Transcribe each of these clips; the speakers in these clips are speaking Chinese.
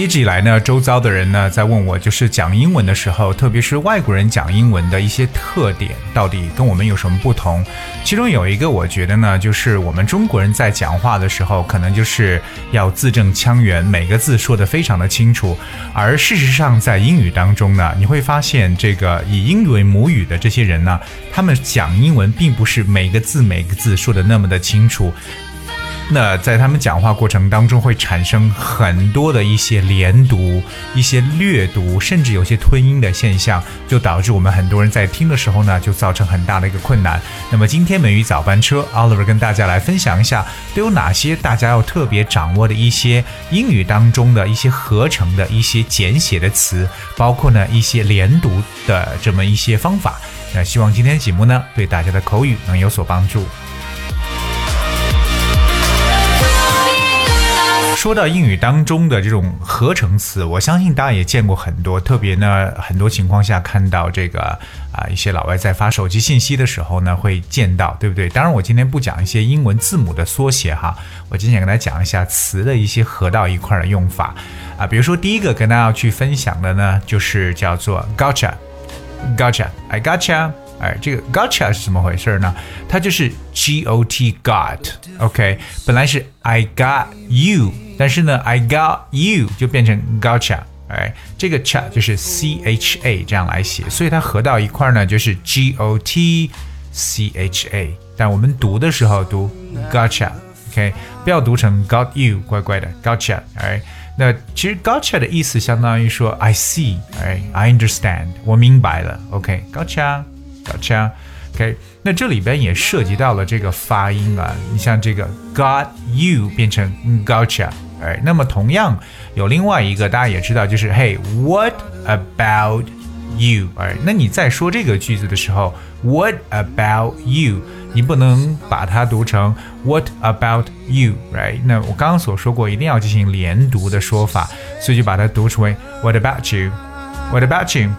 一直以来呢，周遭的人呢在问我，就是讲英文的时候，特别是外国人讲英文的一些特点，到底跟我们有什么不同？其中有一个，我觉得呢，就是我们中国人在讲话的时候，可能就是要字正腔圆，每个字说的非常的清楚。而事实上，在英语当中呢，你会发现，这个以英语为母语的这些人呢，他们讲英文并不是每个字每个字说的那么的清楚。那在他们讲话过程当中，会产生很多的一些连读、一些略读，甚至有些吞音的现象，就导致我们很多人在听的时候呢，就造成很大的一个困难。那么今天美语早班车，Oliver 跟大家来分享一下，都有哪些大家要特别掌握的一些英语当中的一些合成的一些简写的词，包括呢一些连读的这么一些方法。那希望今天节目呢，对大家的口语能有所帮助。说到英语当中的这种合成词，我相信大家也见过很多，特别呢，很多情况下看到这个啊，一些老外在发手机信息的时候呢，会见到，对不对？当然，我今天不讲一些英文字母的缩写哈，我今天跟大家讲一下词的一些合到一块的用法啊。比如说，第一个跟大家要去分享的呢，就是叫做 gotcha，gotcha，I gotcha。哎，这个 gotcha 是怎么回事呢？它就是 G O T got，OK，本来是 I got you，但是呢 I got you 就变成 gotcha，哎，这个 cha 就是 C H A 这样来写，所以它合到一块呢就是 G O T C H A，但我们读的时候读 gotcha，OK，不要读成 got you，乖乖的 gotcha，哎，那其实 gotcha 的意思相当于说 I see，哎，I understand，我明白了，OK，gotcha。Gotcha. OK，那这里边也涉及到了这个发音啊。你像这个 got you 变成 gotcha， 哎，那么同样有另外一个大家也知道，就是 Hey what about you？哎，那你在说这个句子的时候，What about you？你不能把它读成 What about you？Right？那我刚刚所说过，一定要进行连读的说法，所以就把它读成为 What about you？What about you？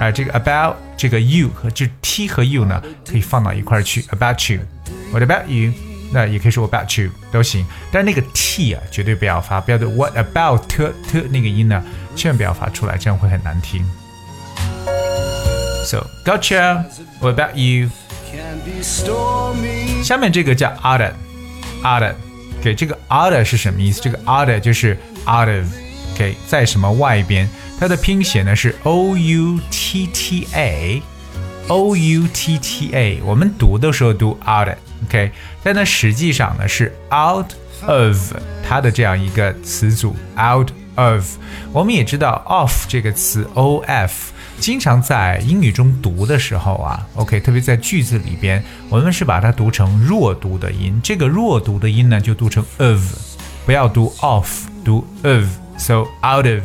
啊，这个 about 这个 you 和就 t 和 you 呢，可以放到一块儿去。About you，What about you？那也可以说 about you 都行。但是那个 t 啊，绝对不要发，不要对 What about t t 那个音呢，千万不要发出来，这样会很难听。So gotcha，What about you？下面这个叫 outer，outer，给这个 outer 是什么意思？这个 outer 就是 out of，给在什么外边？它的拼写呢是 O U T T A，O U T T A。我们读的时候读 out OK，但它实际上呢是 out of 它的这样一个词组 out of。我们也知道 off 这个词 O F，经常在英语中读的时候啊，OK，特别在句子里边，我们是把它读成弱读的音。这个弱读的音呢就读成 of，不要读 off，读 of，so out of。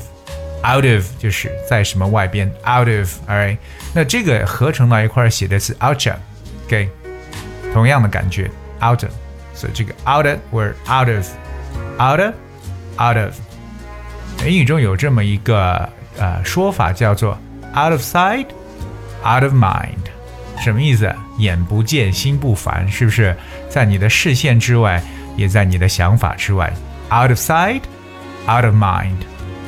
out of 就是在什么外边，out of。All right，那这个合成到一块写的是 outer，OK，同样的感觉，out of，所以这个 outer or out of，outer，out of，英语中有这么一个呃说法叫做 out of sight，out of mind，什么意思？眼不见心不烦，是不是？在你的视线之外，也在你的想法之外，out of sight，out of mind。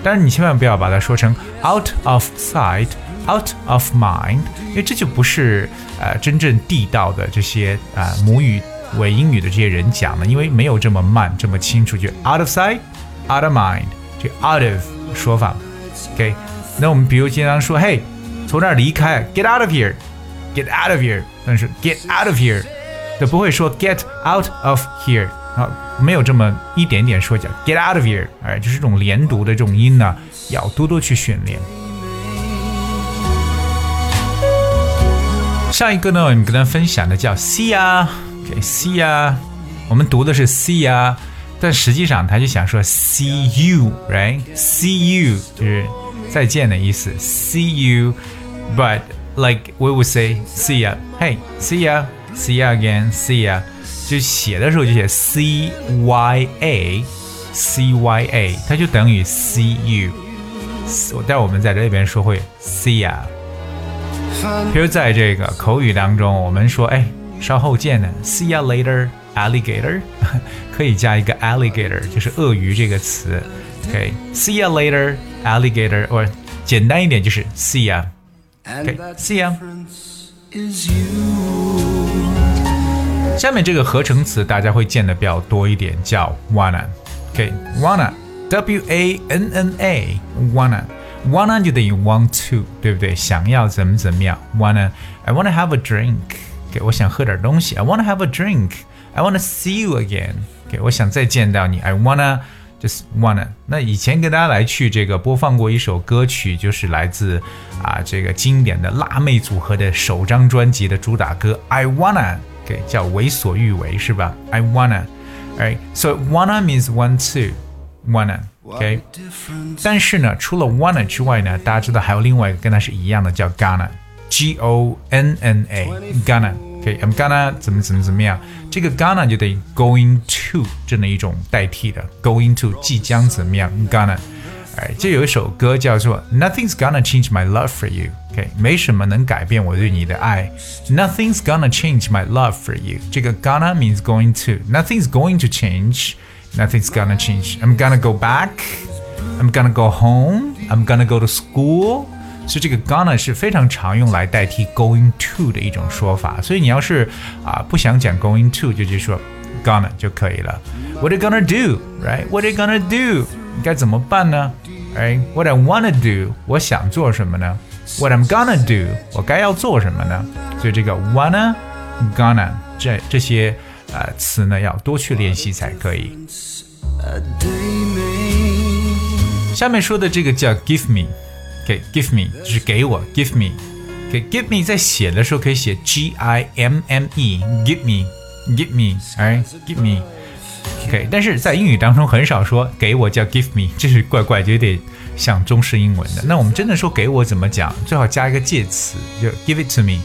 但是你千万不要把它说成 out of sight, out of mind，因为这就不是呃真正地道的这些啊母语伪英语的这些人讲的，因为没有这么慢这么清楚，就 out of sight, out of mind，这 out of 说法。OK，那我们比如经常说，嘿，从那儿离开，get out of here，get out of here，但是 get out of here，都不会说 get out of here。啊，没有这么一点点说教，get out of here，哎，就是这种连读的这种音呢，要多多去训练。上一个呢，我们跟大家分享的叫 see 呀，see 呀，我们读的是 see 呀，但实际上他就想说 see you，right？see you 就是再见的意思，see you，but like we would say see ya，hey，see ya，see ya again，see ya。就写的时候就写 C Y A C Y A，它就等于 C U。待会我们在这边说会 See ya。 比如在这个口语当中，我们说，哎，稍后见呢，see you later。alligator 可以加一个 alligator，就是鳄鱼这个词。OK，see、okay, you later alligator，或简单一点就是 see ya。OK，see、okay, ya。下面这个合成词大家会见的比较多一点，叫 wanna。OK，wanna，W A N N A，wanna。wanna 就等于 want to，对不对？想要怎么怎么样？wanna，I wanna have a drink。给我想喝点东西，I wanna have a drink。I wanna see you again。OK，我想再见到你。I wanna just wanna。那以前跟大家来去这个播放过一首歌曲，就是来自啊这个经典的辣妹组合的首张专辑的主打歌。I wanna。OK，叫为所欲为是吧？I wanna。Alright, so wanna means want to wanna。 OK，但是呢，除了 wanna 之外呢，大家知道还有另外一个跟它是一样的，叫 gonna，G O N N A，gonna。OK，I'm gonna 怎么怎么怎么样，这个 gonna 就等于 going to 这样一种代替的，going to 即将怎么样，gonna。哎，就有一首歌叫做 Nothing's gonna change my love for you。OK，没什么能改变我对你的爱。Nothing's gonna change my love for you。这个 gonna means going to。Nothing's going to change。 Nothing's gonna change. I'm gonna go back. I'm gonna go home. I'm gonna go to school. 所以这个 gonna 是非常常用来代替 going to 的一种说法。所以你要是啊不想讲 going to，就就说 gonna 就可以了。What are you gonna do? Right? What are you gonna do? 你该怎么办呢？Right? What I wanna do? 我想做什么呢？What I'm gonna do? 我该要做什么呢？所以这个 wanna、gonna 这这些 呃词呢，要多去练习才可以。下面说的这个叫 give me。给 give me 就是给我 give me，给 give me 在写的时候可以写 G I M M E give me give me right give me OK，但是在英语当中很少说给我叫 give me，这是怪怪，就有点像中式英文的。那我们真的说给我怎么讲？最好加一个介词，就 give it to me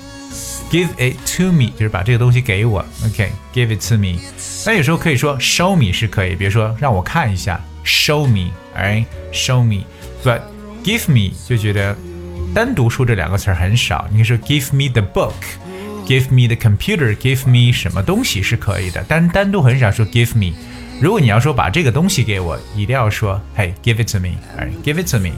me，give it to me 就是把这个东西给我。OK，give it to me。那有时候可以说 show me 是可以，比如说让我看一下，show me，right，show me，but Give me 就觉得单独说这两个词儿很少，你可以说 Give me the book，Give me the computer，Give me 什么东西是可以的，但单独很少说 Give me。如果你要说把这个东西给我，一定要说 Hey，give it to me，Give it to me。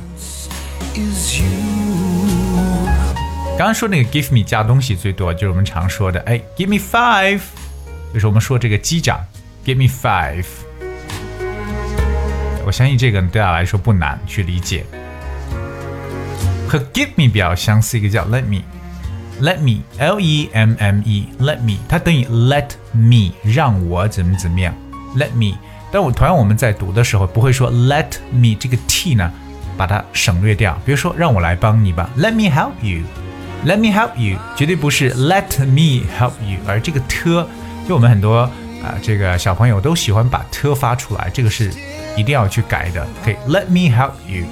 刚刚说那个 Give me 加东西最多，就是我们常说的哎，Give me five，就是我们说这个机长，Give me five。我相信这个对大家来说不难去理解。和 give me 比较相似，一个叫 let me，let me，l e m m e，let me，它等于 let me，让我怎么怎么样，let me。但我同样我们在读的时候不会说 let me 这个 t 呢，把它省略掉。比如说让我来帮你吧，let me help you Let me help you，绝对不是 let me help you，而这个 t，就我们很多啊这个小朋友都喜欢把 t 发出来，这个是一定要去改的。可以 let me help you。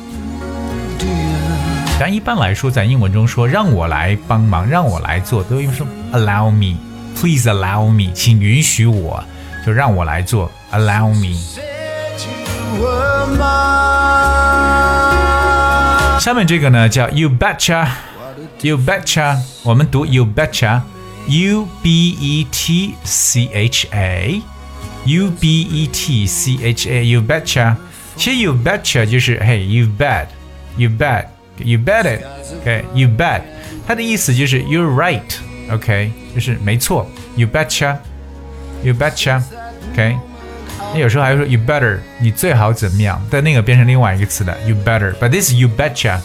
但一般来说，在英文中说让我来帮忙，让我来做，都用说 allow me，please allow me，请允许我，就让我来做 allow me。下面这个呢叫 you betcha，you betcha，我们读 you betcha，u b e t c h a，u b e t c h a，you betcha。其实 you betcha 就是 hey you bet，you bet。You bet it, OK? You bet，它的意思就是 You're right, OK？就是没错。You betcha, you betcha, OK？那有时候还会说 You better，你最好怎么样？但那个变成另外一个词的 You better, but this is You betcha。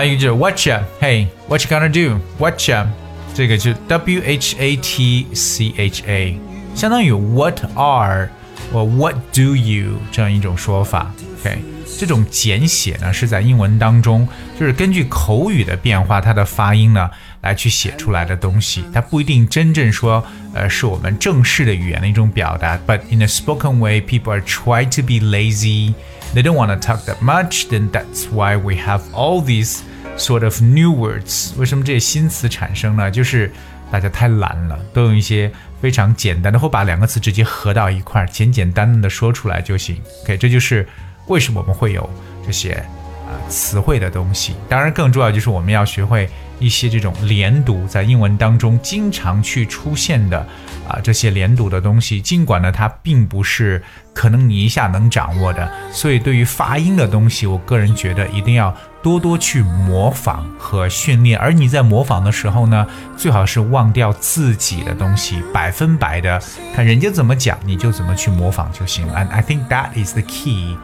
还有一个就是 Whatcha，Hey，What you gonna do？Whatcha，这个就 W H A T C H A，相当于 What are 或 What do you 这样一种说法。OK，这种简写呢是在英文当中，就是根据口语的变化，它的发音呢来去写出来的东西，它不一定真正说，呃，是我们正式的语言的一种表达。But in a spoken way, people are trying to be lazy. They don't want to talk that much. Then that's why we have all these sort of new words. 为什么这些新词产生呢？就是大家太懒了，都用一些非常简单的，或把两个词直接合到一块儿，简简单单的说出来就行。OK，这就是。为什么我们会有这些啊词汇的东西。当然，更重要就是我们要学会一些这种连读，在英文当中经常去出现的啊这些连读的东西。尽管呢，它并不是可能你一下能掌握的，所以对于发音的东西，我个人觉得一定要多多去模仿和训练。而你在模仿的时候呢，最好是忘掉自己的东西，百分百的看人家怎么讲，你就怎么去模仿就行了。And I think that is the key.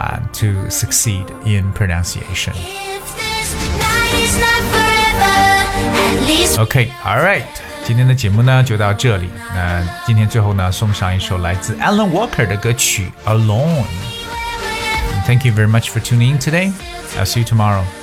Uh, to succeed in pronunciation. Okay, all right. 今天的节目呢就到这里。那今天最后呢送上一首来自 Alan Walker 的歌曲《Alone》。Thank you very much for tuning in today. I'll see you tomorrow.